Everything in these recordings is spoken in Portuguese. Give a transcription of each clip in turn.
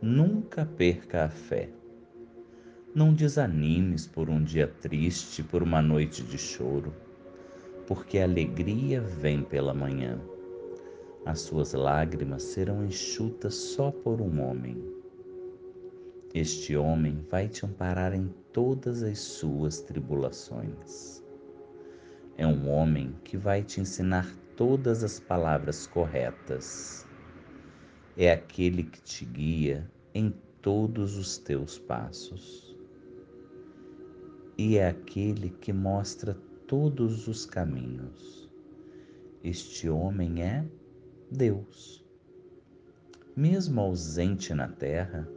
Nunca perca a fé. Não desanimes por um dia triste, por uma noite de choro, porque a alegria vem pela manhã. As suas lágrimas serão enxutas só por um homem. Este homem vai te amparar em todas as suas tribulações. É um homem que vai te ensinar todas as palavras corretas. É aquele que te guia em todos os teus passos. E é aquele que mostra todos os caminhos. Este homem é Deus. Mesmo ausente na terra,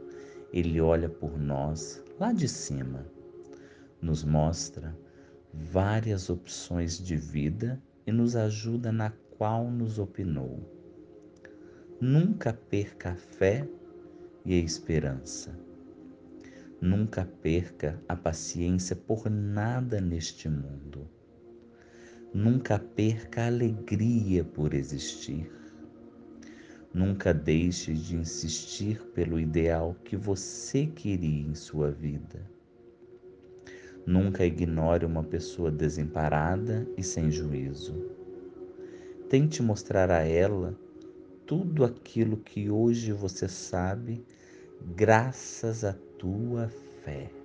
ele olha por nós lá de cima, nos mostra várias opções de vida e nos ajuda na qual nos opinou. Nunca perca a fé e a esperança. Nunca perca a paciência por nada neste mundo. Nunca perca a alegria por existir. Nunca deixe de insistir pelo ideal que você queria em sua vida. Nunca ignore uma pessoa desemparada e sem juízo. Tente mostrar a ela tudo aquilo que hoje você sabe, graças à tua fé.